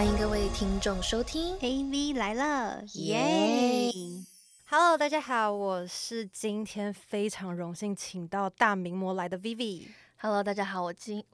欢迎各位听众收听 AV 来了，耶！Hello，大家好，我是今天非常荣幸请到大名模来的 Vivi。Hello，大家好，我今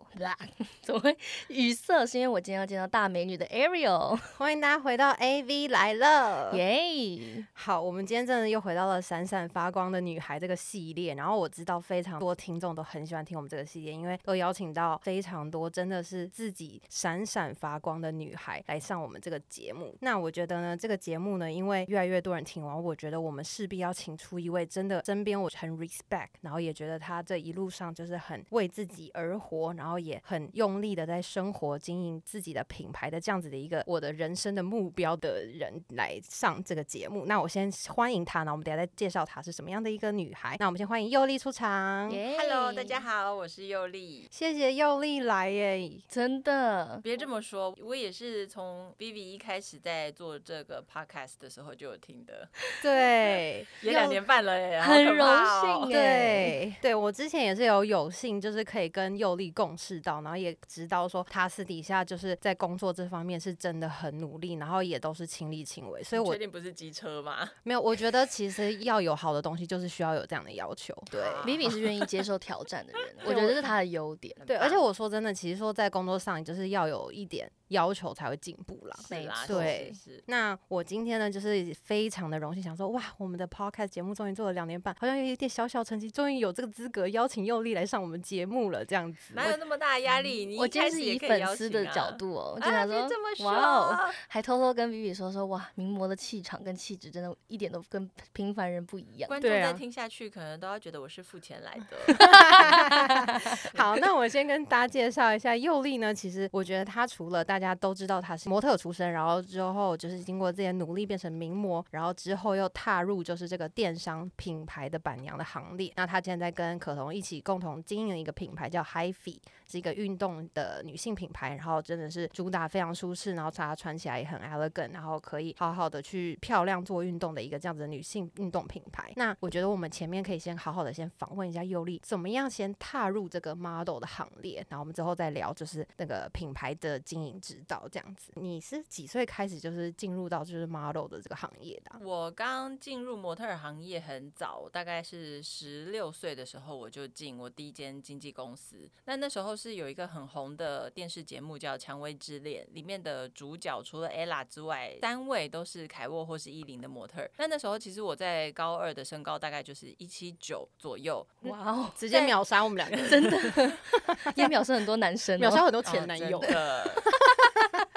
怎么会语塞？是因为我今天要见到大美女的 Ariel，欢迎大家回到 AV 来了。耶！好，我们今天真的又回到了闪闪发光的女孩这个系列，然后我知道非常多听众都很喜欢听我们这个系列，因为都邀请到非常多真的是自己闪闪发光的女孩来上我们这个节目。那我觉得呢，这个节目呢，因为越来越多人听完，我觉得我们势必要请出一位真的身边我很 respect，然后也觉得她这一路上就是很为自己而活，然后也很用力的在生活经营自己的品牌的这样子的一个我的人生的目标的人来上这个节目。那我先欢迎她，那我们等下再介绍她是什么样的一个女孩。那我们先欢迎佑丽出场。耶 Hello，大家好，我是佑丽。谢谢佑丽来耶，真的别这么说，我也是从 Vivi 一开始在做这个 podcast 的时候就有听的，对，也两年半了耶，很荣幸耶对，对我之前也是有有幸，就是可以跟佑利共事到，然后也知道说他私底下就是在工作这方面是真的很努力，然后也都是亲力亲为，所以我确定不是机车吗？没有，我觉得其实要有好的东西，就是需要有这样的要求。对。好 Vivi 是愿意接受挑战的人，我觉得这是他的优点。对，而且我说真的，其实说在工作上，就是要有一点要求才会进步啦。没错对是是那我今天呢，就是非常的荣幸，想说哇，我们的 podcast 节目终于做了两年半，好像有一点小小成绩，终于有这个资格邀请佑丽来上我们节目了，这样子。哪有那么大的压力？你我一开始今天是以粉丝的角度哦，我就啊，想说，别这么说，哇哦，还偷偷跟 Vivi 说说，哇，名模的气场跟气质真的一点都跟平凡人不一样。观众对啊再听下去，可能都要觉得我是付钱来的。好，那我先跟大家介绍一下佑丽呢。其实我觉得她除了大大家都知道她是模特出身，然后之后就是经过这些努力变成名模，然后之后又踏入就是这个电商品牌的板娘的行列。那她现在跟可彤一起共同经营一个品牌叫 HiFi，是一个运动的女性品牌，然后真的是主打非常舒适，然后她穿起来也很 elegant，然后可以好好的去漂亮做运动的一个这样子的女性运动品牌。那我觉得我们前面可以先好好的先访问一下佑丽，怎么样先踏入这个 model 的行列，然后我们之后再聊就是那个品牌的经营之道这样子。你是几岁开始就是进入到就是 model 的这个行业的啊、我刚进入模特儿行业很早，大概是十六岁的时候我就进我第一间经纪公司。那那时候是有一个很红的电视节目叫《蔷薇之恋》，里面的主角除了 ella 之外，三位都是凯沃或是伊林的模特儿。那那时候其实我在高二的身高大概就是一七九左右，哇哦，直接秒杀我们两个人，真的 也秒杀很多男生、哦，秒杀很多哦前男友。真的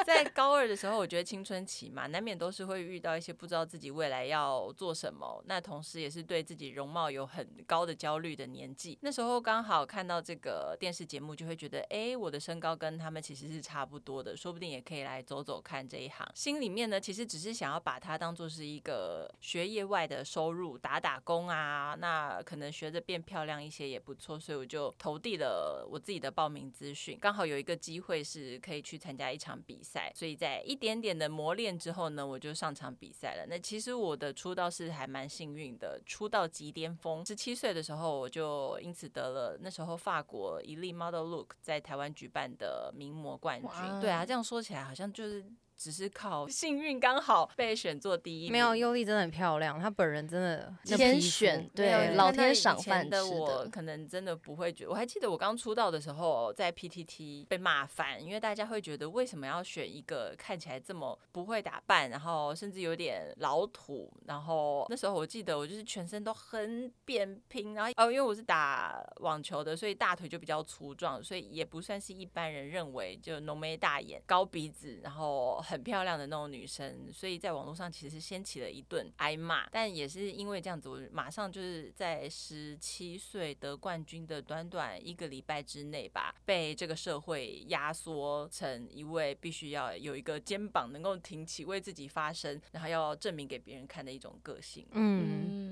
在高二的时候，我觉得青春期嘛，难免都是会遇到一些不知道自己未来要做什么，那同时也是对自己容貌有很高的焦虑的年纪。那时候刚好看到这个电视节目，就会觉得，哎，我的身高跟他们其实是差不多的，说不定也可以来走走看这一行。心里面呢，其实只是想要把它当做是一个学业外的收入，打打工啊，那可能学着变漂亮一些也不错，所以我就投递了我自己的报名资讯，刚好有一个机会是可以去参加一场比赛，所以在一点点的磨练之后呢，我就上场比赛了。那其实我的出道是还蛮幸运的，出道即巅峰，十七岁的时候我就因此得了那时候法国一粒 Model Look 在台湾举办的名模冠军。对啊，这样说起来好像就是。只是靠幸运刚好被选做第一名，没有，优丽真的很漂亮，她本人真的那天选对老天赏饭吃的我可能真的不会觉得。我还记得我刚出道的时候，在 PTT 被骂翻，因为大家会觉得为什么要选一个看起来这么不会打扮，然后甚至有点老土。然后那时候我记得我就是全身都很扁平，然后哦，因为我是打网球的，所以大腿就比较粗壮，所以也不算是一般人认为就浓眉大眼、高鼻子，然后很漂亮的那种女生。所以在网络上其实是掀起了一顿挨骂，但也是因为这样子，我马上就是在十七岁得冠军的短短一个礼拜之内吧，被这个社会压缩成一位必须要有一个肩膀能够挺起，为自己发声，然后要证明给别人看的一种个性。嗯嗯，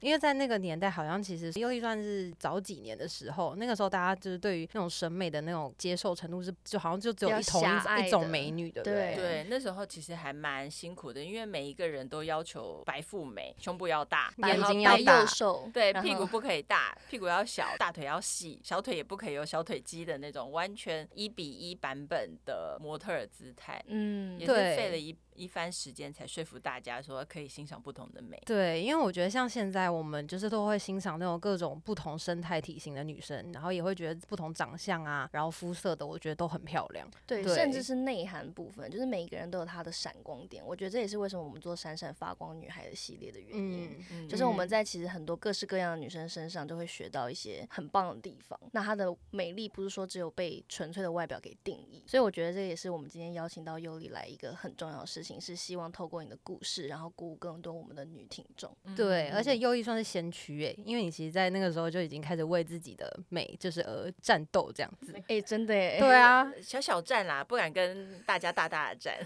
因为在那个年代，好像其实优丽算是早几年的时候，那个时候大家就是对于那种审美的那种接受程度是，就好像就只有一同一一种美女，对不对对？那时候其实还蛮辛苦的，因为每一个人都要求白富美，胸部要大，眼睛要大瘦，对，屁股不可以大，屁股要小，大腿要细，小腿也不可以有小腿肌的那种，完全一比一版本的模特儿姿态，嗯也，是对费了一一番时间才说服大家说可以欣赏不同的美。对，因为我觉得像现在我们就是都会欣赏那种各种不同生态体型的女生，然后也会觉得不同长相啊，然后肤色的，我觉得都很漂亮。对，对甚至是内涵部分，就是每一个人都有她的闪光点。我觉得这也是为什么我们做闪闪发光女孩的系列的原因。嗯，嗯就是我们嗯在其实很多各式各样的女生身上都会学到一些很棒的地方。那她的美丽不是说只有被纯粹的外表给定义，所以我觉得这也是我们今天邀请到尤里来一个很重要的事情，是希望透过你的故事，然后鼓舞更多我们的女听众。对，而且嗯优异算是先驱诶，因为你其实，在那个时候就已经开始为自己的美就是而战斗这样子。哎、真的哎，对啊，小小战啦，不敢跟大家大大的战。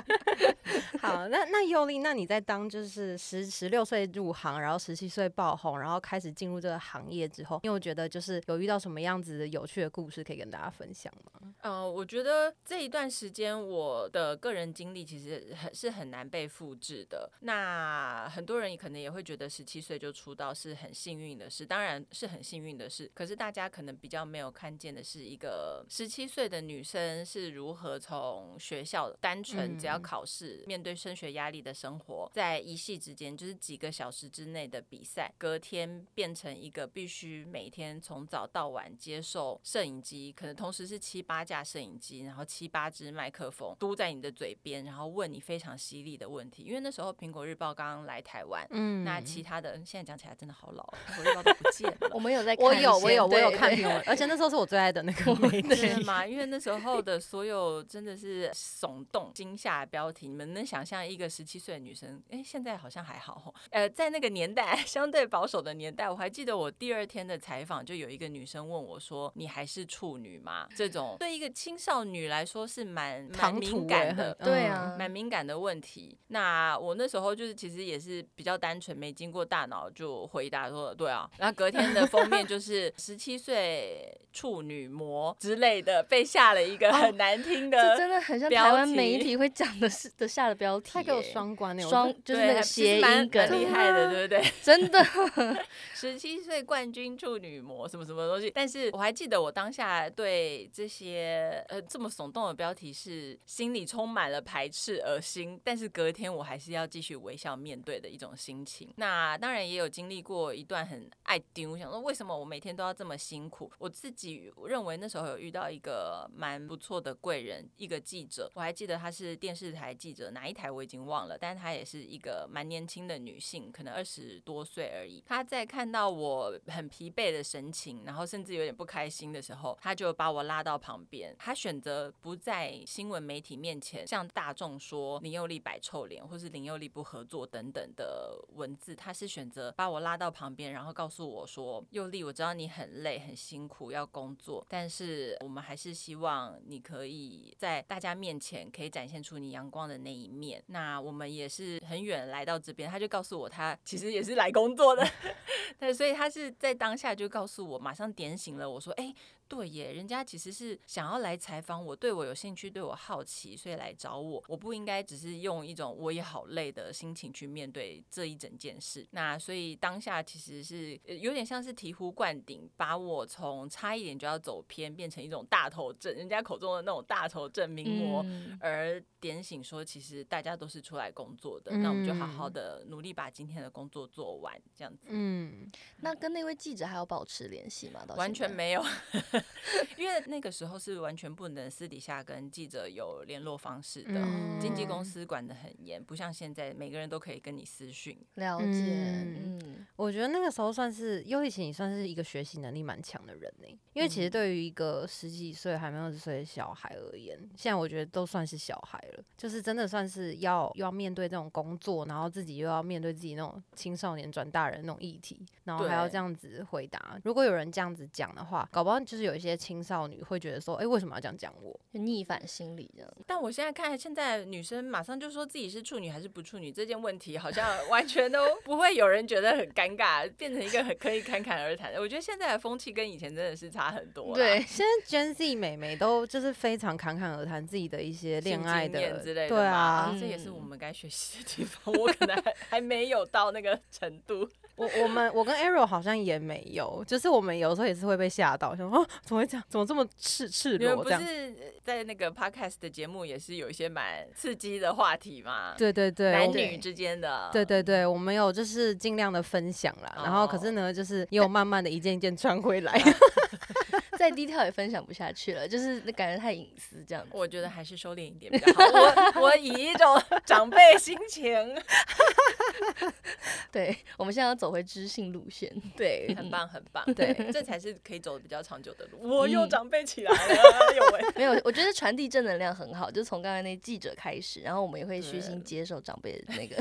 好，那那尤丽，那你在当就是十十六岁入行，然后十七岁爆红，然后开始进入这个行业之后，因为我觉得就是有遇到什么样子的有趣的故事可以跟大家分享吗？呃、我觉得这一段时间我的个人经历其实很是很难被复制的。那很多人可能也会觉得十七岁就出道是很幸运的事，当然是很幸运的事。可是大家可能比较没有看见的是，一个十七岁的女生是如何从学校单纯只要嗯考试、面对升学压力的生活，在一夕之间就是几个小时之内的比赛，隔天变成一个必须每天从早到晚接受摄影机，可能同时是七八架摄影机，然后七八支麦克风嘟在你的嘴边，然后问你非常犀利的问题。因为那时候苹果日报刚刚来台湾，嗯那其他的现在讲起来真的好老，苹果日报都不见了。我们有在看我有，我有，我有看评论，而且那时候是我最爱的那个媒真体的。吗？因为那时候的所有真的是耸动、惊吓的标题，你们能想象一个十七岁的女生？哎，现在好像还好吼。呃，在那个年代相对保守的年代，我还记得我第二天的采访，就有一个女生问我说：“你还是处女吗？”这种对一个青少女来说是蛮蛮敏感欸的很。对啊，蛮敏感的问题，那我那时候就是其实也是比较单纯，没经过大脑就回答说对啊，然后隔天的封面就是 十七岁处女膜之类的，被下了一个很难听的，这真的很像台湾媒体会讲的是的下的标题耶，他给我双关那种双就是那个谐音梗，厉害的，对不对？真的。十七岁冠军处女膜什么什么东西，但是我还记得我当下对这些呃这么耸动的标题是心里充满了排斥、是恶心，但是隔天我还是要继续微笑面对的一种心情。那当然也有经历过一段很爱丢，想说为什么我每天都要这么辛苦？我自己认为那时候有遇到一个蛮不错的贵人，一个记者，我还记得她是电视台记者，哪一台我已经忘了，但是她也是一个蛮年轻的女性，可能二十多岁而已。她在看到我很疲惫的神情，然后甚至有点不开心的时候，她就把我拉到旁边。她选择不在新闻媒体面前向大众说林佑利摆臭脸，或是林佑利不合作等等的文字，他是选择把我拉到旁边，然后告诉我说：“佑利，我知道你很累很辛苦要工作，但是我们还是希望你可以在大家面前可以展现出你阳光的那一面。那我们也是很远来到这边，他就告诉我他其实也是来工作的，对，所以他是在当下就告诉我，马上点醒了我说：“哎、对耶，人家其实是想要来采访我，对我有兴趣，对我好奇，所以来找我。我不应该只是用一种我也好累的心情去面对这一整件事。那所以当下其实是呃有点像是醍醐灌顶，把我从差一点就要走偏，变成一种大头症，人家口中的那种大头症名模。嗯而点醒说，其实大家都是出来工作的，那我们就好好嗯的努力把今天的工作做完，这样子。嗯，那跟那位记者还有保持联系吗？到完全没有，因为那个时候是完全不能私底下跟记者有联络方式的，嗯。经纪公司管得很严，不像现在每个人都可以跟你私讯。了解，嗯。嗯，我觉得那个时候算是优以前也算是一个学习能力蛮强的人呢、因为其实嗯。对于一个十几岁还没有二十岁的小孩而言，现在我觉得都算是小孩了，就是真的算是要又要面对这种工作，然后自己又要面对自己那种青少年转大人那种议题，然后还要这样子回答。如果有人这样子讲的话，搞不好就是有一些青少少女会觉得说，哎、为什么要这样讲我？就逆反心理这样。但我现在看，现在女生马上就说自己是处女还是不处女这件问题，好像完全都 不会有人觉得很尴尬，变成一个很可以侃侃而谈的。我觉得现在的风气跟以前真的是差很多。对，现在 Gen Z 美眉都就是非常侃侃而谈自己的一些恋爱的之类的对啊嘛，这也是嗯我们该学习的地方。我可能还 还没有到那个程度。我我们我跟 Arrow 好像也没有，就是我们有时候也是会被吓到，想说哦怎么会这样，怎么这么赤赤裸这样？不是在那个 podcast 的节目也是有一些蛮刺激的话题嘛？对对对，男女之间的。对对对，我们有就是尽量的分享啦，然后可是呢，就是也有慢慢的一件一件穿回来。再低调也分享不下去了，就是感觉太隐私这样子。我觉得还是收敛一点比较好。我 我以一种长辈心情，对，我们现在要走回知性路线。对，很棒很棒，对这才是可以走的比较长久的路。我又嗯长辈起来了，有 喂。没有，我觉得传递正能量很好，就从刚才那记者开始，然后我们也会虚心接受长辈的那个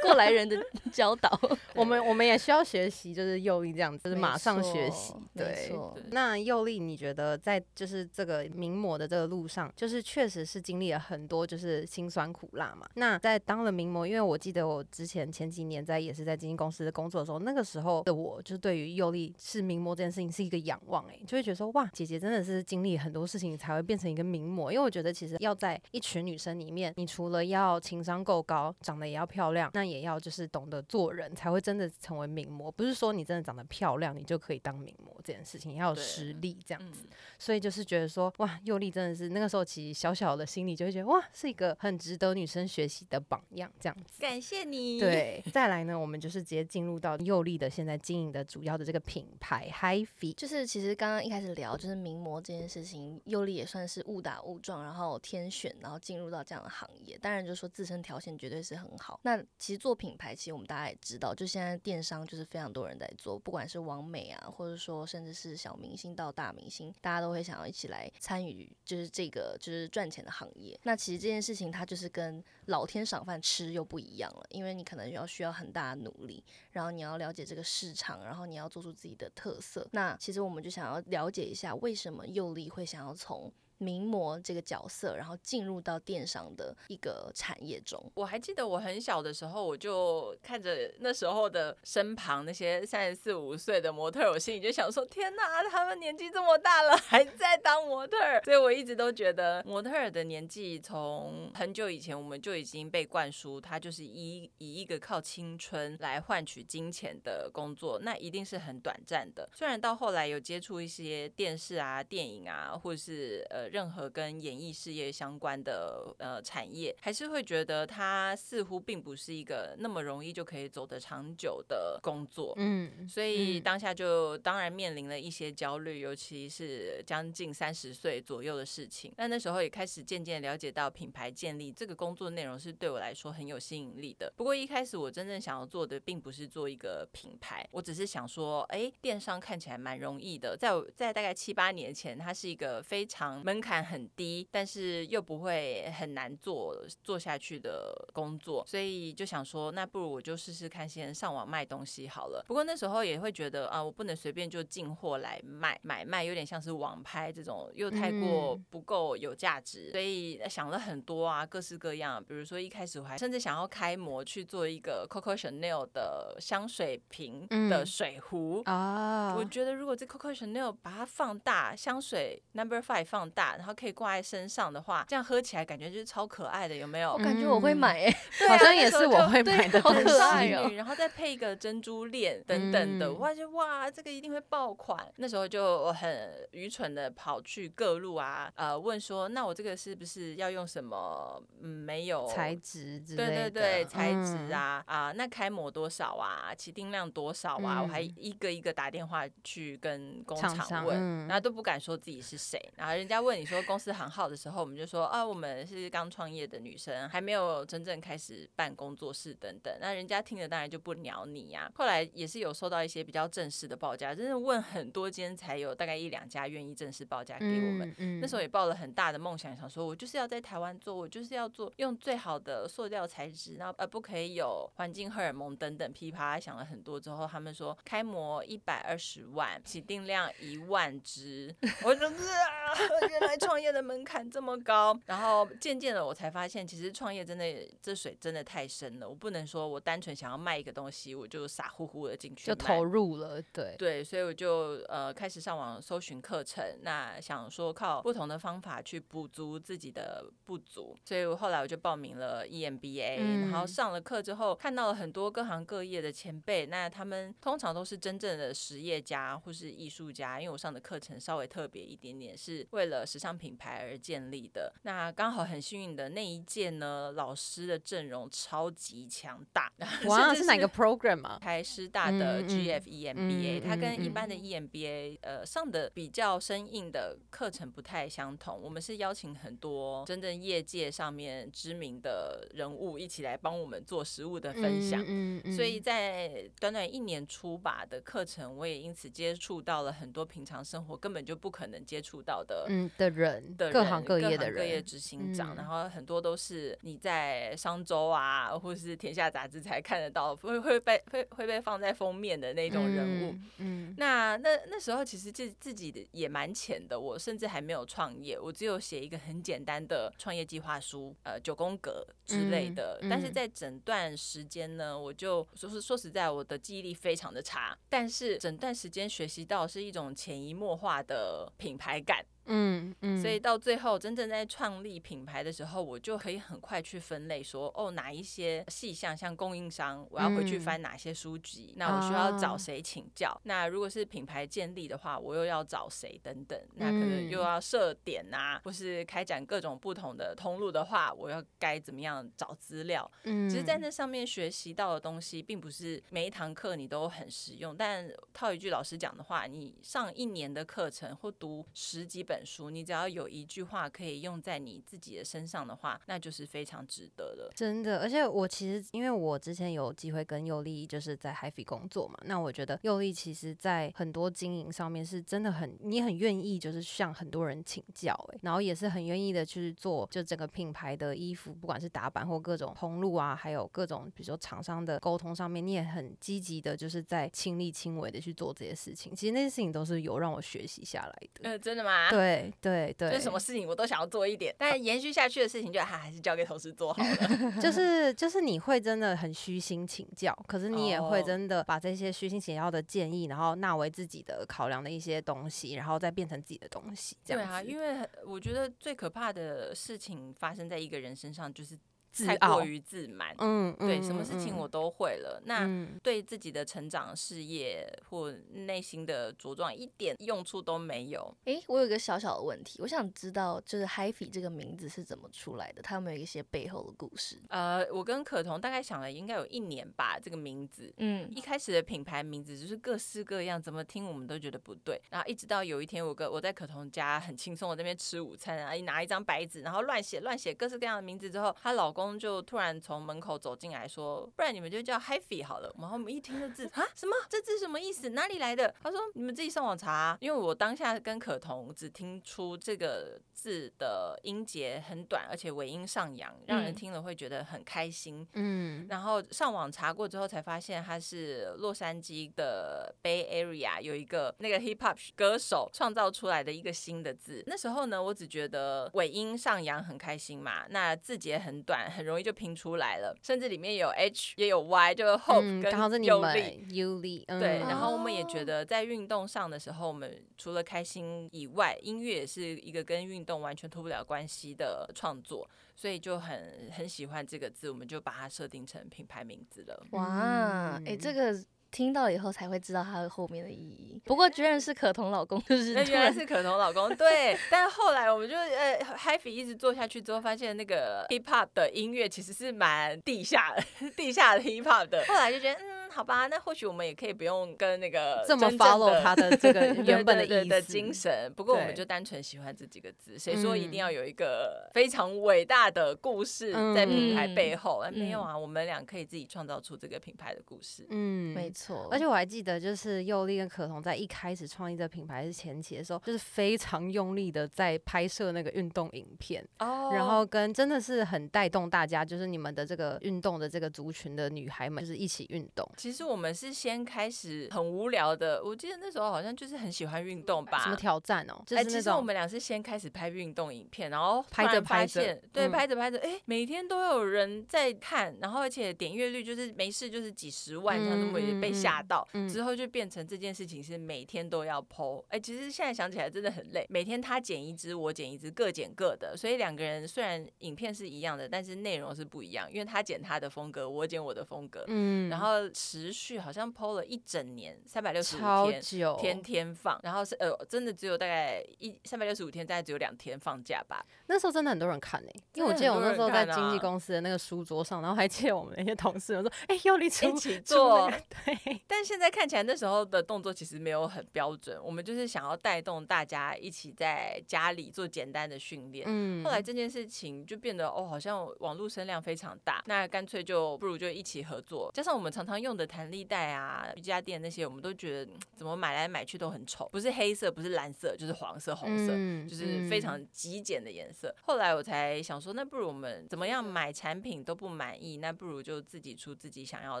过来人的教导。我们我们也需要学习，就是右一这样子，就是马上学习错。没对，错对那佑力，你觉得在就是这个名模的这个路上，就是确实是经历了很多就是辛酸苦辣嘛？那在当了名模，因为我记得我之前前几年在也是在经纪公司工作的时候，那个时候的我就是对于佑力是名模这件事情是一个仰望、欸，就会觉得说哇，姐姐真的是经历很多事情才会变成一个名模。因为我觉得其实要在一群女生里面，你除了要情商够高，长得也要漂亮，那也要就是懂得做人，才会真的成为名模。不是说你真的长得漂亮，你就可以当名模这件事情，要实力这样子。嗯所以就是觉得说，哇，佑丽真的是那个时候其实小小的心里就会觉得，哇，是一个很值得女生学习的榜样这样子。感谢你。，对，再来呢，我们就是直接进入到佑丽的现在经营的主要的这个品牌 HiFi。就是其实刚刚一开始聊就是名模这件事情，佑丽也算是误打误撞，然后天选，然后进入到这样的行业。当然就是说自身条件绝对是很好。那其实做品牌，其实我们大家也知道，就现在电商就是非常多人在做，不管是网美啊，或者说甚至是小明星到大明星，大家都会想要一起来参与，就是这个就是赚钱的行业。那其实这件事情它就是跟老天赏饭吃又不一样了，因为你可能要需要很大的努力，然后你要了解这个市场，然后你要做出自己的特色。那其实我们就想要了解一下，为什么佑力会想要从名模这个角色，然后进入到电商的一个产业中。我还记得我很小的时候，我就看着那时候的身旁那些三十四五岁的模特，我心里就想说：天哪，他们年纪这么大了，还在当模特。所以我一直都觉得模特的年纪，从很久以前我们就已经被灌输，它就是以以一个靠青春来换取金钱的工作，那一定是很短暂的。虽然到后来有接触一些电视啊、电影啊，或是呃任何跟演艺事业相关的呃产业，还是会觉得它似乎并不是一个那么容易就可以走得长久的工作。嗯，所以嗯当下就当然面临了一些焦虑，尤其是将近三十岁左右的事情。那那时候也开始渐渐了解到品牌建立这个工作内容是对我来说很有吸引力的。不过一开始我真正想要做的并不是做一个品牌，我只是想说，哎，电商看起来蛮容易的，在我在大概七八年前，它是一个非常门槛很低，但是又不会很难做做下去的工作，所以就想说，那不如我就试试看，先上网卖东西好了。不过那时候也会觉得啊，我不能随便就进货来卖买卖，有点像是网拍这种，又太过嗯不够有价值，所以想了很多啊，各式各样。比如说一开始我还甚至想要开模去做一个 Coco Chanel 的香水瓶的嗯水壶。啊，我觉得如果这 Coco Chanel 把它放大，香水 Number Five 放大，然后可以挂在身上的话，这样喝起来感觉就是超可爱的，有没有？我感觉我会嗯买、欸，对啊好像也是我会买的好可。爱哦，然后再配一个珍珠链等等的，嗯哇就哇，这个一定会爆款。那时候就很愚蠢的跑去各路啊，呃，问说，那我这个是不是要用什么？嗯，没有材质之类的，对对对，材质嗯，啊、啊，那开模多少啊？起订量多少啊？我还嗯一个一个打电话去跟工厂问，嗯然后都不敢说自己是谁，然后人家问问你说公司行号的时候，我们就说啊，我们是刚创业的女生，还没有真正开始办工作室等等。那人家听了当然就不鸟你呀。后来也是有收到一些比较正式的报价，真的问很多间才有大概一两家愿意正式报价给我们。嗯那时候也抱了很大的梦想，想说我就是要在台湾做，我就是要做用最好的塑料材质，然后呃不可以有环境荷尔蒙等等噼啪想了很多之后，他们说开模一百二十万，起订量一万只，我就是啊，原来 创业的门槛这么高。然后渐渐的我才发现，其实创业真的这水真的太深了，我不能说我单纯想要卖一个东西，我就傻乎乎的进去就投入了，对。对，所以我就呃开始上网搜寻课程，那想说靠不同的方法去补足自己的不足，所以我后来我就报名了 EMBA，、然后嗯。上了课之后，看到了很多各行各业的前辈，那他们通常都是真正的实业家或是艺术家，因为我上的课程稍微特别一点点，是为了时尚品牌而建立的。那刚好很幸运的那一届呢，老师的阵容超级强大，哇，是哪个 program 啊？台师大的嗯嗯 GF EMBA，、嗯它跟一嗯般的 E EMBA 呃上的比较生硬的课程不太相同。我们是邀请很多真正业界上面知名的人物一起来帮我们做实物的分享。嗯嗯所以在短短一年出吧的课程，我也因此接触到了很多平常生活根本就不可能接触到的嗯的人，的人各行各业的人各业，执行长，嗯然后很多都是你在商周啊，或是天下杂志才看得到，会会被会会被放在封面的那种人物。嗯，嗯那那那时候其实自自己的也蛮浅的，我甚至还没有创业，我只有写一个很简单的创业计划书，呃，九宫格之类的。但是在整段时间呢，我就说是说实在，我的记忆力非常的差，但是整段时间学习到是一种潜移默化的品牌感。嗯嗯，所以到最后真正在创立品牌的时候，我就可以很快去分类说，哦，哪一些细项像供应商，我要回去嗯翻哪些书籍，那我需要找啊谁请教？那如果是品牌建立的话，我又要找谁等等？那可能嗯又要设点啊，或是开展各种不同的通路的话，我要该怎么样找资料？嗯，其实，在那上面学习到的东西，并不是每一堂课你都很实用。但套一句老师讲的话，你上一年的课程或读十几本书，你只要有一句话可以用在你自己的身上的话，那就是非常值得的。真的，而且我其实因为我之前有机会跟佑利就是在 HiFi 工作嘛，那我觉得佑利其实在很多经营上面是真的很，你很愿意就是向很多人请教、欸，然后也是很愿意的去做就整个品牌的衣服，不管是打版或各种通路啊，还有各种比如说厂商的沟通上面，你也很积极的，就是在亲力亲为的去做这些事情。其实那些事情都是有让我学习下来的。呃，真的吗？。对对对对，就是什么事情我都想要做一点，但延续下去的事情就还还是交给同事做好了。就是就是你会真的很虚心请教，可是你也会哦真的把这些虚心请教的建议，然后纳为自己的考量的一些东西，然后再变成自己的东西。这对啊，因为我觉得最可怕的事情发生在一个人身上，就是自傲太过于自满。嗯，对，嗯什么事情嗯我都会了，那嗯对自己的成长、事业或内心的茁壮一点用处都没有。诶，我有一个小小的问题，我想知道就是 HiFi 这个名字是怎么出来的？它有没有一些背后的故事？呃，我跟可彤大概想了应该有一年吧，这个名字。嗯，一开始的品牌名字就是各式各样，怎么听我们都觉得不对。然后一直到有一天，我跟我在可彤家很轻松的在那边吃午餐啊，一拿一张白纸，然后乱写乱写各式各样的名字之后，她老公就突然从门口走进来说：“不然你们就叫 Happy 好了。”然后我们一听这字 啊，什么？这字什么意思？哪里来的？他说：“你们自己上网查啊、因为我当下跟可彤只听出这个字的音节很短，而且尾音上扬，让人嗯听了会觉得很开心。嗯然后上网查过之后，才发现它是洛杉矶的 Bay Area 有一个那个 hip hop 歌手创造出来的一个新的字。那时候呢，我只觉得尾音上扬很开心嘛，那字节很短，很容易就拼出来了，甚至里面有 H 也有 Y，就是 hope 嗯，跟刚好是你有力。们 U 力，嗯对，然后我们也觉哦得在运动上的时候，我们除了开心以外，音乐也是一个跟运动完全脱不了关系的创作，所以就很很喜欢这个字，我们就把它设定成品牌名字了。哇，诶，嗯这个听到以后才会知道它的后面的意义。不过居然是可彤老公，就是那突然原来是可彤老公，对。但后来我们就呃 h a p p y 一直做下去之后，发现那个 Hip Hop 的音乐其实是蛮地下的，地下的 Hip Hop 的。后来就觉得，嗯，好吧，那或许我们也可以不用跟那个这么 follow 他的这个 原本的对对对的精神。不过我们就单纯喜欢这几个字，谁说一定嗯要有一个非常伟大的故事在品牌背后？嗯没有啊，我们俩可以自己创造出这个品牌的故事。嗯，没错，而且我还记得，就是佑丽跟可彤在一开始创立这品牌是前期的时候，就是非常用力的在拍摄那个运动影片，哦然后跟真的是很带动大家，就是你们的这个运动的这个族群的女孩们，就是一起运动。其实我们是先开始很无聊的，我记得那时候好像就是很喜欢运动吧。什么挑战哦？就哎，其实我们俩是先开始拍运动影片，然后突拍着拍着，对，嗯拍着拍着，哎，每天都有人在看，然后而且点阅率就是没事就是几十万，这样子，我也被吓到。嗯之后就变成这件事情是每天都要 PO，哎，其实现在想起来真的很累，每天他剪一支，我剪一支，各剪各的，所以两个人虽然影片是一样的，但是内容是不一样，因为他剪他的风格，我剪我的风格，嗯然后持续好像 PO 了一整年，三百六十五超天。久，天天放，然后是呃，真的只有大概一三百六十五天，大概只有两天放假吧。那时候真的很多人看呢、因为我记得我那时候在经纪公司的那个书桌上，然后还记得我们那些同事们说：“哎、佑丽出一起做那个对，但现在看起来那时候的动作其实没有很标准，我们就是想要带动大家一起在家里做简单的训练。嗯后来这件事情就变得哦，好像网络声量非常大，那干脆就不如就一起合作。加上我们常常用的弹力带啊、瑜伽垫那些，我们都觉得嗯怎么买来买去都很丑，不是黑色，不是蓝色，就是黄色、红色。嗯就是非常极简的颜色。后来我才想说，那不如我们怎么样买产品都不满意，那不如就自己出自己想要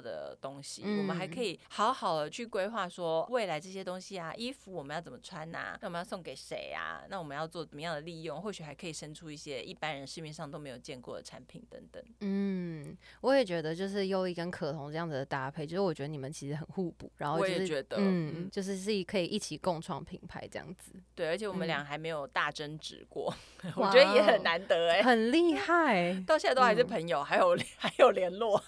的东西。我们还可以好好的去规划说，未来这些东西啊，衣服我们要怎么穿呐、那我们要送给谁啊？那我们要做怎么样的利用？或许还可以生出一些一般人市面上都没有见过的产品等等。嗯，我也觉得就是优衣跟可彤这样子的搭配，就是我觉得你们其实很互补，然后、我就是、也觉得嗯，就是是可以一起共创品牌这样子，对，而且我们嗯俩还没有大争执过，我觉得也很哦难得哎、很厉害。到现在都还是嗯朋友，还有 还有联络。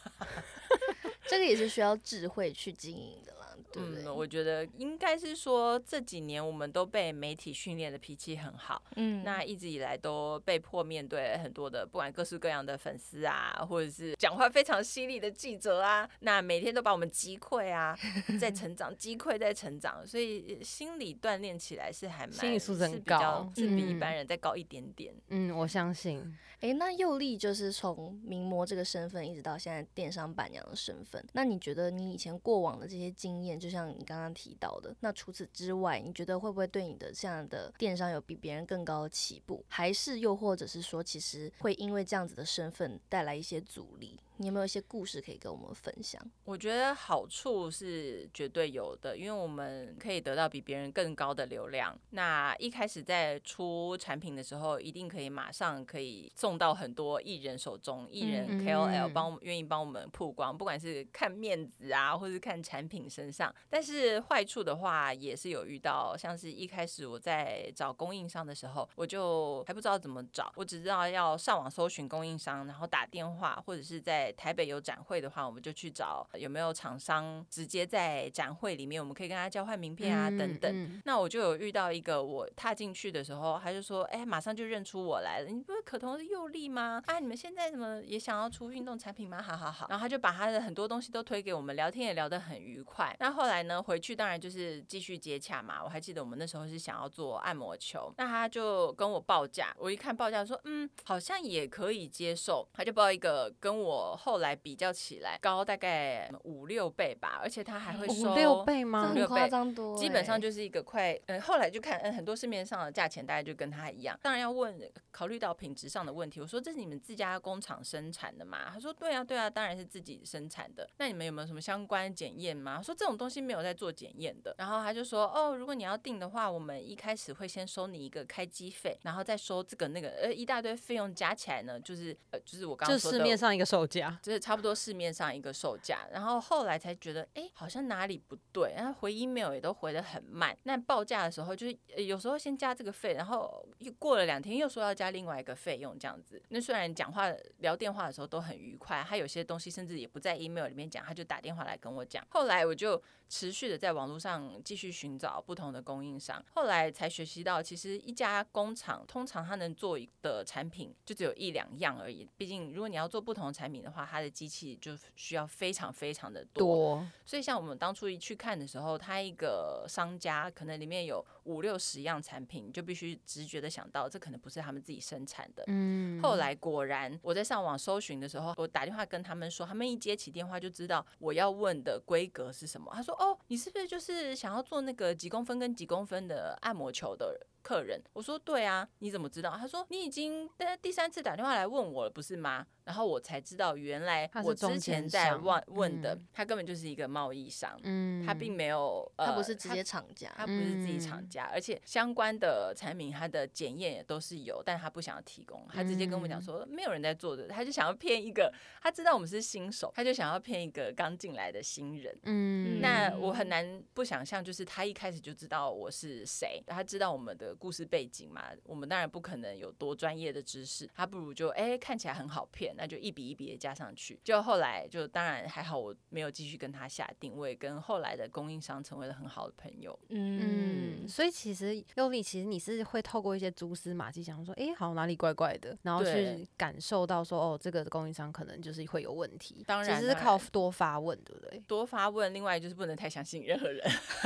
这个也是需要智慧去经营的啦，对不对？嗯，我觉得应该是说这几年我们都被媒体训练的脾气很好，嗯那一直以来都被迫面对很多的不管各式各样的粉丝啊，或者是讲话非常犀利的记者啊，那每天都把我们击溃啊，在成长，击溃在成长，所以心理锻炼起来是还蛮心理素质高是比一嗯般人再高一点点。嗯，我相信。哎，那佑丽就是从名模这个身份，一直到现在电商板娘的身份。那你觉得你以前过往的这些经验，就像你刚刚提到的，那除此之外，你觉得会不会对你的这样的电商有比别人更高的起步？还是又或者是说，其实会因为这样子的身份带来一些阻力？你有没有一些故事可以跟我们分享？我觉得好处是绝对有的，因为我们可以得到比别人更高的流量。那一开始在出产品的时候，一定可以马上可以送到很多艺人手中，艺人嗯 KOL 嗯帮我愿意帮我们曝光，不管是看面子啊，或是看产品身上。但是坏处的话，也是有遇到，像是一开始我在找供应商的时候，我就还不知道怎么找，我只知道要上网搜寻供应商，然后打电话，或者是在台北有展会的话，我们就去找有没有厂商直接在展会里面，我们可以跟他交换名片啊、等等。嗯那我就有遇到一个，我踏进去的时候，他就说：“哎、马上就认出我来了，你不是可彤是佑丽吗？啊，你们现在怎么也想要出运动产品吗？好好好。”然后他就把他的很多东西都推给我们，聊天也聊得很愉快。那后来呢，回去当然就是继续接洽嘛。我还记得我们那时候是想要做按摩球，那他就跟我报价，我一看报价说：“嗯，好像也可以接受。”他就报一个跟我后来比较起来高大概五六倍吧，而且他还会收五六倍吗五？六很夸倍张多、基本上就是一个快，嗯，后来就看，嗯，很多市面上的价钱大概就跟它一样。当然要问，考虑到品质上的问题，我说这是你们自家工厂生产的吗？他说对啊，对啊，当然是自己生产的。那你们有没有什么相关检验吗？我说这种东西没有在做检验的。然后他就说，哦，如果你要订的话，我们一开始会先收你一个开机费，然后再收这个那个，呃，一大堆费用加起来呢，就是呃，就是我刚刚说的市面上一个售价。就是差不多市面上一个售价，然后后来才觉得，哎、好像哪里不对，然后回 email 也都回的很慢。那报价的时候，就是、有时候先加这个费，然后又过了两天又说要加另外一个费用，这样子。那虽然讲话聊电话的时候都很愉快，他有些东西甚至也不在 email 里面讲，他就打电话来跟我讲。后来我就持续的在网络上继续寻找不同的供应商，后来才学习到，其实一家工厂通常它能做的产品就只有一两样而已。毕竟如果你要做不同的产品的话，话，它的机器就需要非常非常的多，所以像我们当初一去看的时候，它一个商家可能里面有五六十样产品，就必须直觉的想到这可能不是他们自己生产的。嗯，后来果然，我在上网搜寻的时候，我打电话跟他们说，他们一接起电话就知道我要问的规格是什么。他说：“哦，你是不是就是想要做那个几公分跟几公分的按摩球的客人？”我说：“对啊，你怎么知道？”他说：“你已经第三次打电话来问我了，不是吗？”然后我才知道，原来我之前在问问的，他根本就是一个贸易商，嗯，他并没有，他不是直接厂家，他不是自己厂家，而且相关的产品，他的检验也都是有，但他不想要提供，他直接跟我们讲说，没有人在做的，他就想要骗一个，他知道我们是新手，他就想要骗一个刚进来的新人，嗯，那我很难不想象，就是他一开始就知道我是谁，他知道我们的故事背景嘛，我们当然不可能有多专业的知识，他不如就哎看起来很好骗。那就一笔一笔的加上去，就后来就当然还好，我没有继续跟他下定位，跟后来的供应商成为了很好的朋友。嗯，所以其实优丽，其实你是会透过一些蛛丝马迹，想说，哎，好像哪里怪怪的，然后去感受到说，哦，这个供应商可能就是会有问题。当然，其实是靠多发问，对不对？多发问，另外就是不能太相信任何人。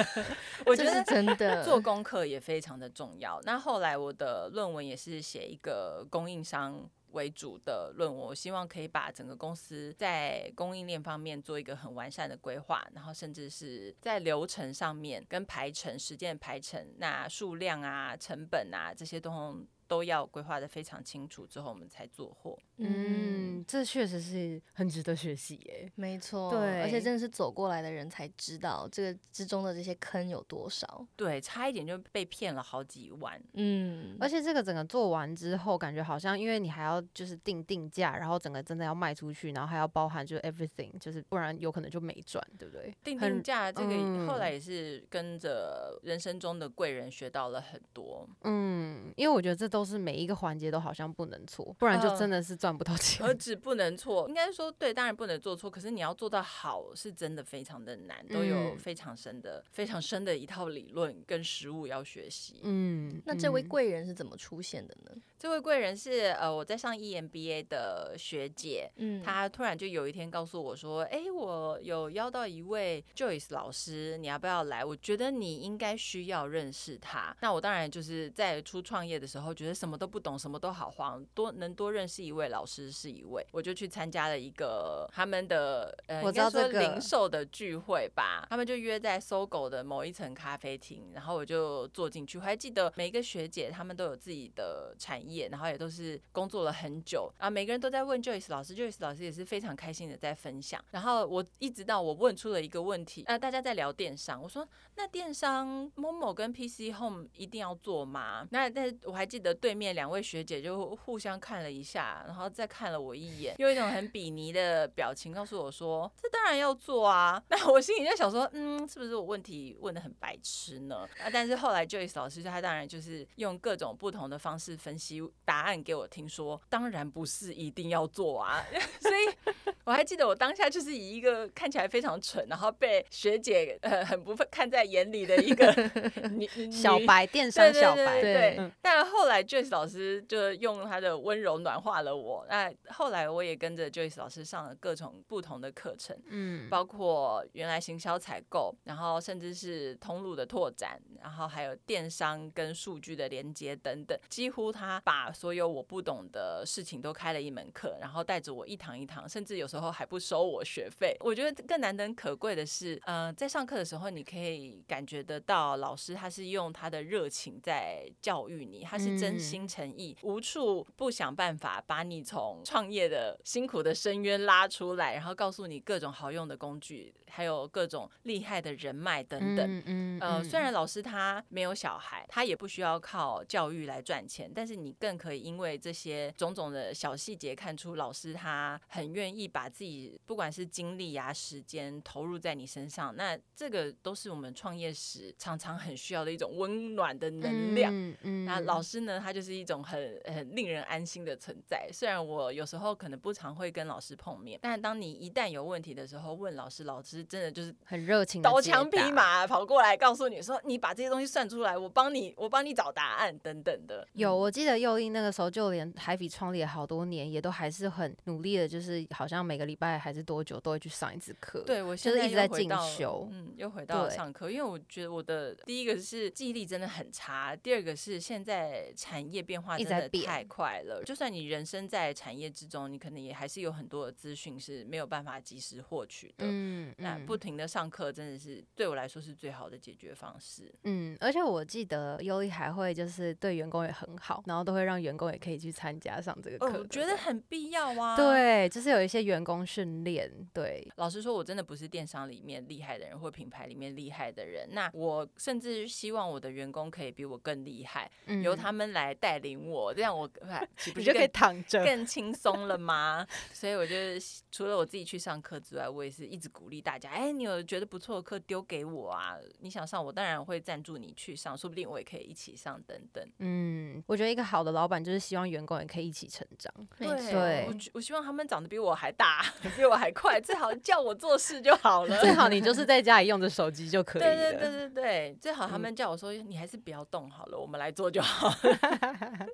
我觉得真的 做功课也非常的重要。那后来我的论文也是写一个供应商。为主的论文，我希望可以把整个公司在供应链方面做一个很完善的规划，然后甚至是在流程上面跟排程、时间排程、那数量啊、成本啊这些都。都要规划的非常清楚之后，我们才做货。嗯，这确实是很值得学习耶。没错，对，而且真的是走过来的人才知道这个之中的这些坑有多少。对，差一点就被骗了好几万。嗯，而且这个整个做完之后，感觉好像因为你还要就是定定价，然后整个真的要卖出去，然后还要包含就是 everything，就是不然有可能就没赚，对不对？定定价这个后来也是跟着人生中的贵人学到了很多。嗯，因为我觉得这都。都是每一个环节都好像不能错，不然就真的是赚不到钱。何止不能错，应该说对，当然不能做错。可是你要做到好，是真的非常的难，都有非常深的、非常深的一套理论跟实物要学习。嗯，那这位贵人是怎么出现的呢？这位贵人是呃，我在上 EMBA 的学姐，嗯，她突然就有一天告诉我说：“哎，我有邀到一位 Joyce 老师，你要不要来？我觉得你应该需要认识他。”那我当然就是在初创业的时候，觉得什么都不懂，什么都好慌，多能多认识一位老师是一位，我就去参加了一个他们的呃，应该说零售的聚会吧。他们就约在搜狗的某一层咖啡厅，然后我就坐进去。我还记得每一个学姐他们都有自己的产业。然后也都是工作了很久啊，每个人都在问 Joyce 老师，Joyce 老师也是非常开心的在分享。然后我一直到我问出了一个问题，呃，大家在聊电商，我说那电商 Momo 跟 PC Home 一定要做吗？那但我还记得对面两位学姐就互相看了一下，然后再看了我一眼，用一种很鄙夷的表情告诉我说：“这当然要做啊。”那我心里在想说：“嗯，是不是我问题问的很白痴呢？”啊，但是后来 Joyce 老师他当然就是用各种不同的方式分析。答案给我听说，当然不是一定要做啊，所以我还记得我当下就是以一个看起来非常蠢，然后被学姐呃很不看在眼里的一个 女小白电商小白，对。但后来 Joyce 老师就用他的温柔暖化了我。那后来我也跟着 Joyce 老师上了各种不同的课程，嗯，包括原来行销采购，然后甚至是通路的拓展，然后还有电商跟数据的连接等等，几乎他把把所有我不懂的事情都开了一门课，然后带着我一堂一堂，甚至有时候还不收我学费。我觉得更难能可贵的是，呃，在上课的时候，你可以感觉得到老师他是用他的热情在教育你，他是真心诚意，无处不想办法把你从创业的辛苦的深渊拉出来，然后告诉你各种好用的工具，还有各种厉害的人脉等等。嗯呃，虽然老师他没有小孩，他也不需要靠教育来赚钱，但是你。更可以因为这些种种的小细节看出老师他很愿意把自己不管是精力啊时间投入在你身上，那这个都是我们创业时常常很需要的一种温暖的能量。嗯嗯那老师呢，他就是一种很很令人安心的存在。虽然我有时候可能不常会跟老师碰面，但当你一旦有问题的时候问老师，老师真的就是很热情，刀枪匹马跑过来告诉你说，你把这些东西算出来，我帮你，我帮你找答案等等的。有，我记得又。那个时候就连海比创立了好多年，也都还是很努力的，就是好像每个礼拜还是多久都会去上一次课。对我就是一直在进修嗯，又回到对上课，因为我觉得我的第一个是记忆力真的很差，第二个是现在产业变化真的太快了。就算你人生在产业之中，你可能也还是有很多的资讯是没有办法及时获取的。嗯嗯那不停的上课真的是对我来说是最好的解决方式。嗯，而且我记得优力还会就是对员工也很好，然后都会让员工也可以去参加上这个课。哦，我觉得很必要啊。。对，就是有一些员工训练，对，老实说，我真的不是电商里面厉害的人，或品牌里面厉害的人。那我甚至希望我的员工可以比我更厉害，嗯由他们来带领我，这样我哎岂不是 你就可以躺着。更轻松了吗？所以我就是除了我自己去上课之外，我也是一直鼓励大家，哎，你有觉得不错的课丢给我啊？你想上，我当然会赞助你去上，说不定我也可以一起上等等。嗯，我觉得一个好的老板就是希望员工也可以一起成长。对，我我希望他们长得比我还大，比我还快，最好叫我做事就好了。最好你就是在家里用着手机就可以了。对对对对对，最好他们叫我说，你还是不要动好了，我们来做就好了。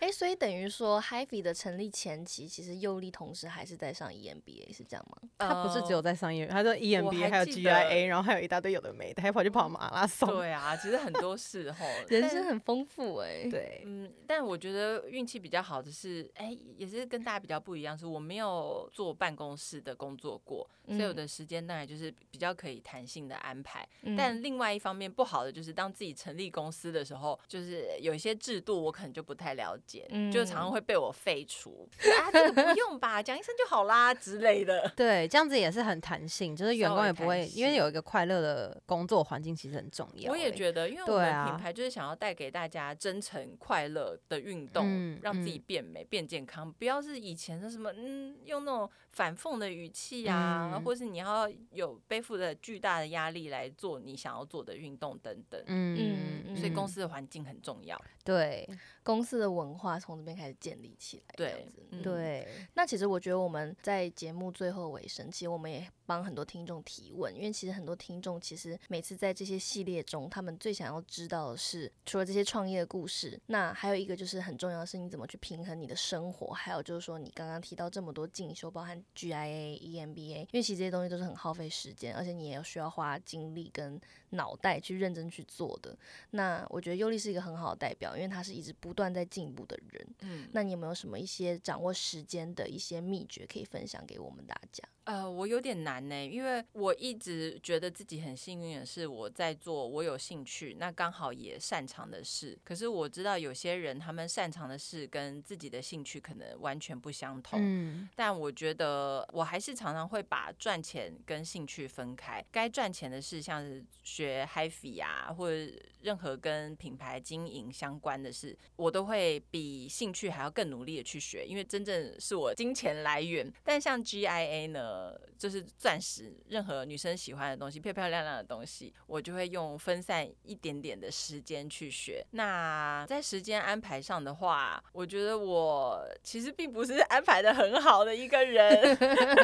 哎、所以等于说 HiFi 的成立前期，其实佑利同时还是在上 E EMBA，是这样吗？他不是只有在上 EMBA，，他说 EMBA 还有 GIA，然后还有一大堆有的没的，还跑去跑马拉松。对啊，其实很多事候，人生很丰富哎、对，嗯，但我觉得运气比较好的是，哎、也是跟大家比较不一样，是我没有做办公室的工作过，所以我嗯的时间当然就是比较可以弹性的安排。嗯但另外一方面不好的就是，当自己成立公司的时候，就是有一些制度我可能就不太了解，就常常嗯会被我废除 啊，这个不用吧，讲一声就好啦之类的。对，这样子也是很弹性，就是员工也不会，因为有一个快乐的工作环境其实很重要欸。我也觉得，因为我们品牌就是想要带给大家真诚、快乐的运动，嗯让自己嗯变美、变健康，不要是以前的什么嗯，用那种反讽的语气啊，嗯或是你要有背负着巨大的压力来做你想要做的运动等等。嗯，嗯所以公嗯司的环境很重要。对公司的文化从这边开始建立起来。对，嗯对，那其实我觉得我们在节目最后尾声，其实我们也帮很多听众提问，因为其实很多听众其实每次在这些系列中，他们最想要知道的是，除了这些创业的故事，那还有一个就是很重要的是你怎么去平衡你的生活，还有就是说你刚刚提到这么多进修，包含 GIA、EMBA，因为其实这些东西都是很耗费时间，而且你也需要花精力跟脑袋去认真去做的。那我觉得优丽是一个很好的代表，因为他是一直不断在进步的人。嗯，那你有没有什么一些掌握时间的一些秘诀可以分享给我们大家？呃，我有点难呢，因为我一直觉得自己很幸运的是，我在做我有兴趣，那刚好也擅长的事。可是我知道有些人他们擅长的事跟自己的兴趣可能完全不相同。嗯但我觉得我还是常常会把赚钱跟兴趣分开。该赚钱的事，像是学 HiFi 啊，或者任何跟品牌经营相关的事，我都会比兴趣还要更努力的去学，因为真正是我金钱来源。但像 GIA 呢，就是钻石，任何女生喜欢的东西，漂漂亮亮的东西，我就会用分散一点点的时间去学。那在时间安排上的话，我觉得我其实并不是安排的很好的一个人。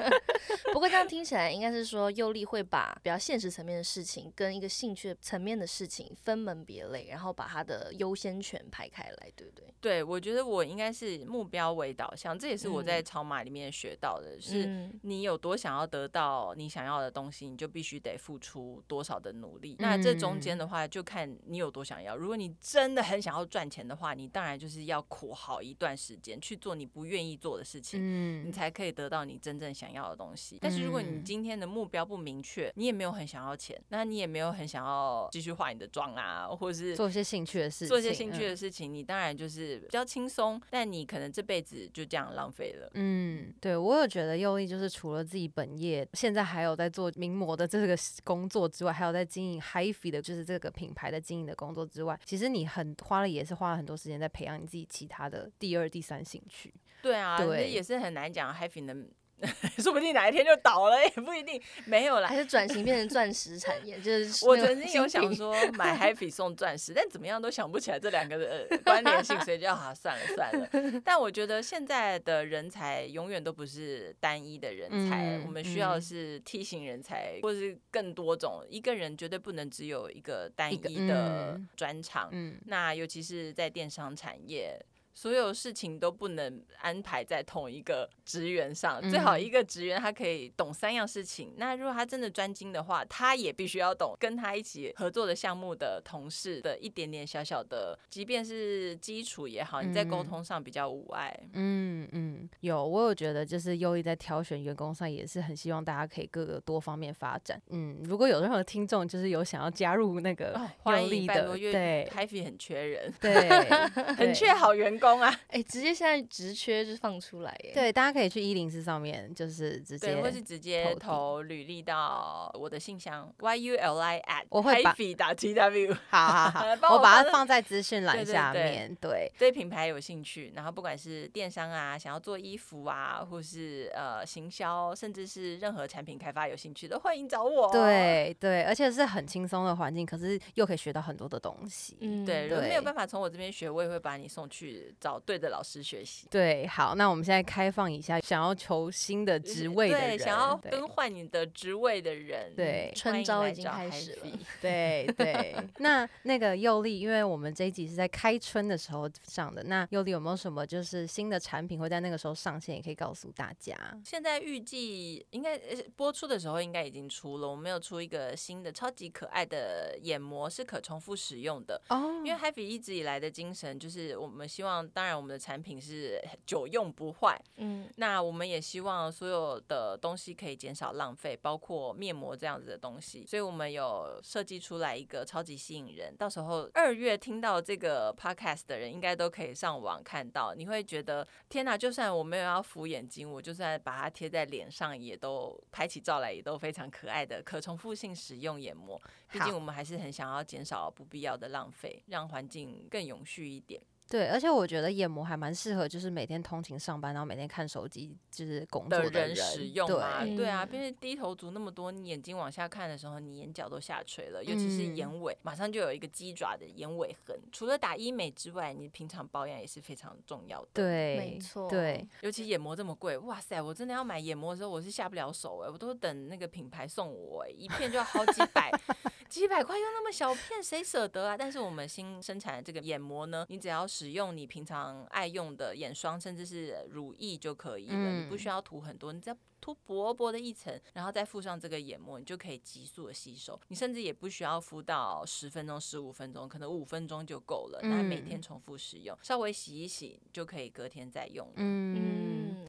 不过这样听起来，应该是说佑利会把比较现实层面的事情跟一个兴趣层面的事情分门别类，然后把它的优先权排开来，对不对？对，我觉得我应该是目标为导向，这也是我在嗯超马里面学到的，是嗯你有多想要得到你想要的东西，你就必须得付出多少的努力。那这中间的话，就看你有多想要。如果你真的很想要赚钱的话，你当然就是要苦好一段时间去做你不愿意做的事情。你嗯才可以得到你真正想要的东西。但是如果你嗯今天的目标不明确，你也没有很想要钱，那你也没有很想要继续化你的妆啊，或者是做一些兴趣的事情，做一些兴趣嗯的事情，你当然就是比较轻松，但你可能这辈子就这样浪费了。嗯，对我有觉得用力就是除了自己本业，现在还有在做名模的这个工作之外，还有在经营 HiFi 的，就是这个品牌的经营的工作之外，其实你很花了也是花了很多时间在培养你自己其他的第二、第三兴趣。对啊，这对也是很难讲 Happy 能。说不定哪一天就倒了，也不一定。没有啦还，是转型变成钻石产业？就是我曾经有想说买 Happy 送钻石，但怎么样都想不起来这两个的呃关联性，所以就啊算了算了。但我觉得现在的人才永远都不是单一的人才，嗯我们需要是梯形人才，或是更多种。一个人绝对不能只有一个单一的嗯专长。嗯那尤其是在电商产业。所有事情都不能安排在同一个职员上，最好嗯一个职员他可以懂三样事情。那如果他真的专精的话，他也必须要懂跟他一起合作的项目的同事的一点点小小的，即便是基础也好，你在沟嗯通上比较无碍。嗯嗯，有，我有觉得就是优异在挑选员工上也是很希望大家可以各个多方面发展。嗯，如果有任何听众就是有想要加入那个对 Happy 很缺人，对，很缺好员工啊。哎、直接现在直缺就放出来耶。，对，大家可以去一零四上面，就是直接对，或是直接投履历到我的信箱 y u l i at 我会把打 t w。好好 好，我我把它放在资讯栏对对对下面。对，对品牌有兴趣，然后不管是电商啊，想要做衣服啊，或是呃行销，甚至是任何产品开发有兴趣的，欢迎找我。对对，而且是很轻松的环境，可是又可以学到很多的东西。嗯，对，如果没有办法从我这边学，我也会把你送去找对的老师学习。对，好，那我们现在开放一下，想要求新的职位的人，对，想要更换你的职位的人，对春招已经开始了 对对，那那个佑丽，因为我们这一集是在开春的时候上的，那佑丽有没有什么就是新的产品会在那个时候上线，也可以告诉大家？现在预计应该呃播出的时候应该已经出了，我们有出一个新的超级可爱的眼膜，是可重复使用的。哦因为 Happy 一直以来的精神就是，我们希望，当然我们的产品是久用不坏，嗯，那我们也希望所有的东西可以减少浪费，包括面膜这样子的东西。所以我们有设计出来一个超级吸引人，到时候二月听到这个 podcast 的人，应该都可以上网看到。你会觉得天哪，就算我没有要敷眼睛，我就算把它贴在脸上，也都拍起照来也都非常可爱的可重复性使用眼膜。毕竟我们还是很想要减少不必要的浪费，让环境更永续一点。对，而且我觉得眼膜还蛮适合，就是每天通勤上班，然后每天看手机，就是工作的人人使用嘛，对对啊，嗯因为低头族那么多，你眼睛往下看的时候，你眼角都下垂了，尤其是嗯眼尾，马上就有一个鸡爪的眼尾痕。除了打医美之外，你平常保养也是非常重要的。，对，没错对，尤其眼膜这么贵，哇塞，我真的要买眼膜的时候，我是下不了手哎、我都等那个品牌送我、哎，一片就要好几百。几百块又那么小片，谁舍得啊？但是我们新生产的这个眼膜呢，你只要使用你平常爱用的眼霜，甚至是乳液就可以了，你不嗯需要涂很多，你只要涂薄薄的一层，然后再附上这个眼膜，你就可以急速的吸收。你甚至也不需要敷到十分钟、十五分钟，可能五分钟就够了。那每天嗯重复使用，稍微洗一洗就可以隔天再用了。嗯嗯，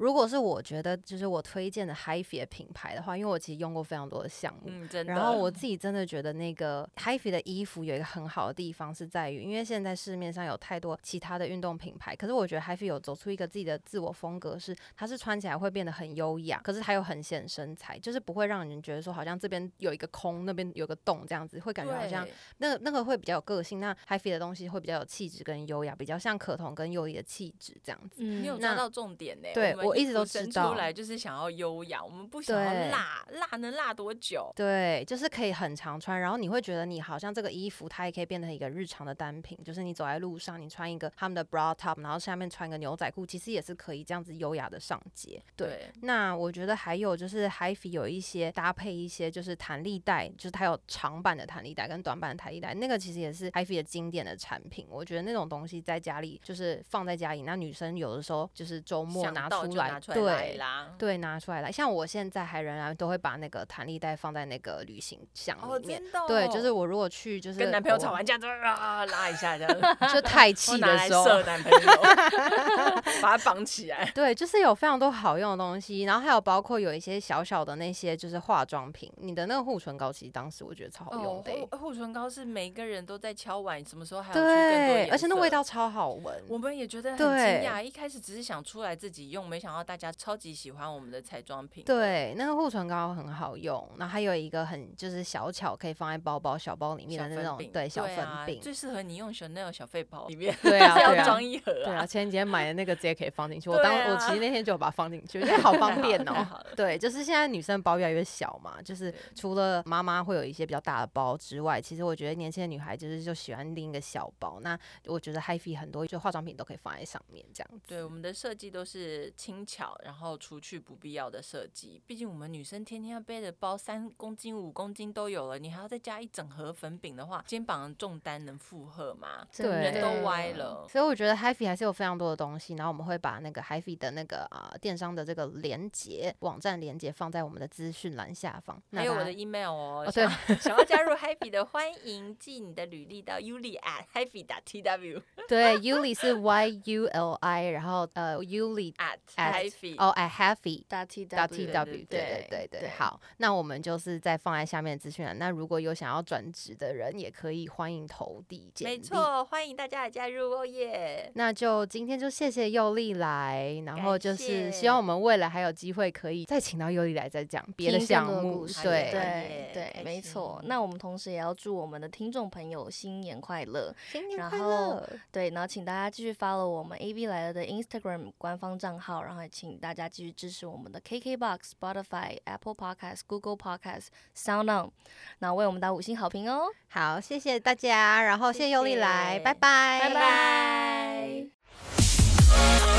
如果是我觉得就是我推荐的 HiFi 的品牌的话，因为我其实用过非常多的项目，嗯，真的。然后我自己真的觉得那个 HiFi 的衣服有一个很好的地方是在于，因为现在市面上有太多其他的运动品牌，可是我觉得 HiFi 有走出一个自己的自我风格，是它是穿起来会变得很优雅，可是它又很显身材，就是不会让人觉得说好像这边有一个空，那边有个洞这样子，会感觉好像那那个会比较有个性。那 HiFi 的东西会比较有气质跟优雅，比较像可彤跟优丽的气质这样子。嗯你有抓到重点呢、们对我一衣服生直都知道出来就是想要优雅，我们不想要辣，辣能辣多久？对，就是可以很常穿，然后你会觉得你好像这个衣服它也可以变成一个日常的单品，就是你走在路上，你穿一个他们的 bra top，然后下面穿一个牛仔裤，其实也是可以这样子优雅的上街。对，那我觉得还有就是 HiFi 有一些搭配一些就是弹力带，就是它有长版的弹力带跟短版的弹力带，那个其实也是 HiFi 的经典的产品。我觉得那种东西在家里就是放在家里，那女生有的时候就是周末想拿出对一。拉。对，拿出来了，像我现在还仍然都会把那个弹力带放在那个旅行箱哦，里面。对，就是我如果去就是跟男朋友吵完架之后啊，拉一下这样，就太气的时候，射男朋友，把他绑起来。对，就是有非常多好用的东西，然后还有包括有一些小小的那些就是化妆品，你的那个护唇膏，其实当时我觉得超好用哦的欸、，护护唇膏是每个人都在敲碗，什么时候还有出更多对，而且那味道超好闻。我们也觉得很惊讶，一开始只是想出来自己用，没想到大家超级喜欢我们的彩妆品。对，那个护唇膏很好用，然后还有一个很就是小巧，可以放在包包小包里面的那种对小粉啊饼。最适合你用 Chanel 小费包里面，对啊，是要装一盒对啊，前几天买的那个直接可以放进去。我对当、我啊其实那天就有把它放进去，好方便哦、对，就是现在女生包越来越小嘛，就是除了妈妈会有一些比较大的包之外，其实我觉得年轻的女孩就是就喜欢拎一个小包。那我觉得 HiFi 很多就化妆品都可以放在上面这样子。对，我们的设计都是轻轻巧，然后除去不必要的设计。毕竟我们女生天天要背的包三公斤、五公斤都有了，你还要再加一整盒粉饼的话，肩膀的重担能负荷吗？真的人都歪了。所以我觉得 HiFi 还是有非常多的东西，然后我们会把那个 HiFi 的那个啊、电商的这个连接、网站连接放在我们的资讯栏下方。还有我的 email 哦，哦 对想想要加入 Happy 的，欢迎寄你的履历到 Yuli at Happy tw 对 Yuli 是 Y U L I，然后呃 Yuli at at Happy。哦 at HiFi。大 T T W 对对对对对对，好，那我们就是再放在下面的资讯栏。那如果有想要转职的人，也可以欢迎投递简历。没。错，欢迎大家的加入哦耶！那就今天就谢谢佑丽来，然后就是希望我们未来还有机会可以再请到佑丽来再讲别的项目对对对，没错。那我们同时也要祝我们的听众朋友新年快乐，新年快乐！对，然后请大家继续 follow 我们 AV 来了的 Instagram 官方账号，然后请大家继续支持我们的 kk box spotify apple podcast google podcast sound on 那为我们打五星好评哦好谢谢大家然后谢谢尤力来拜拜拜拜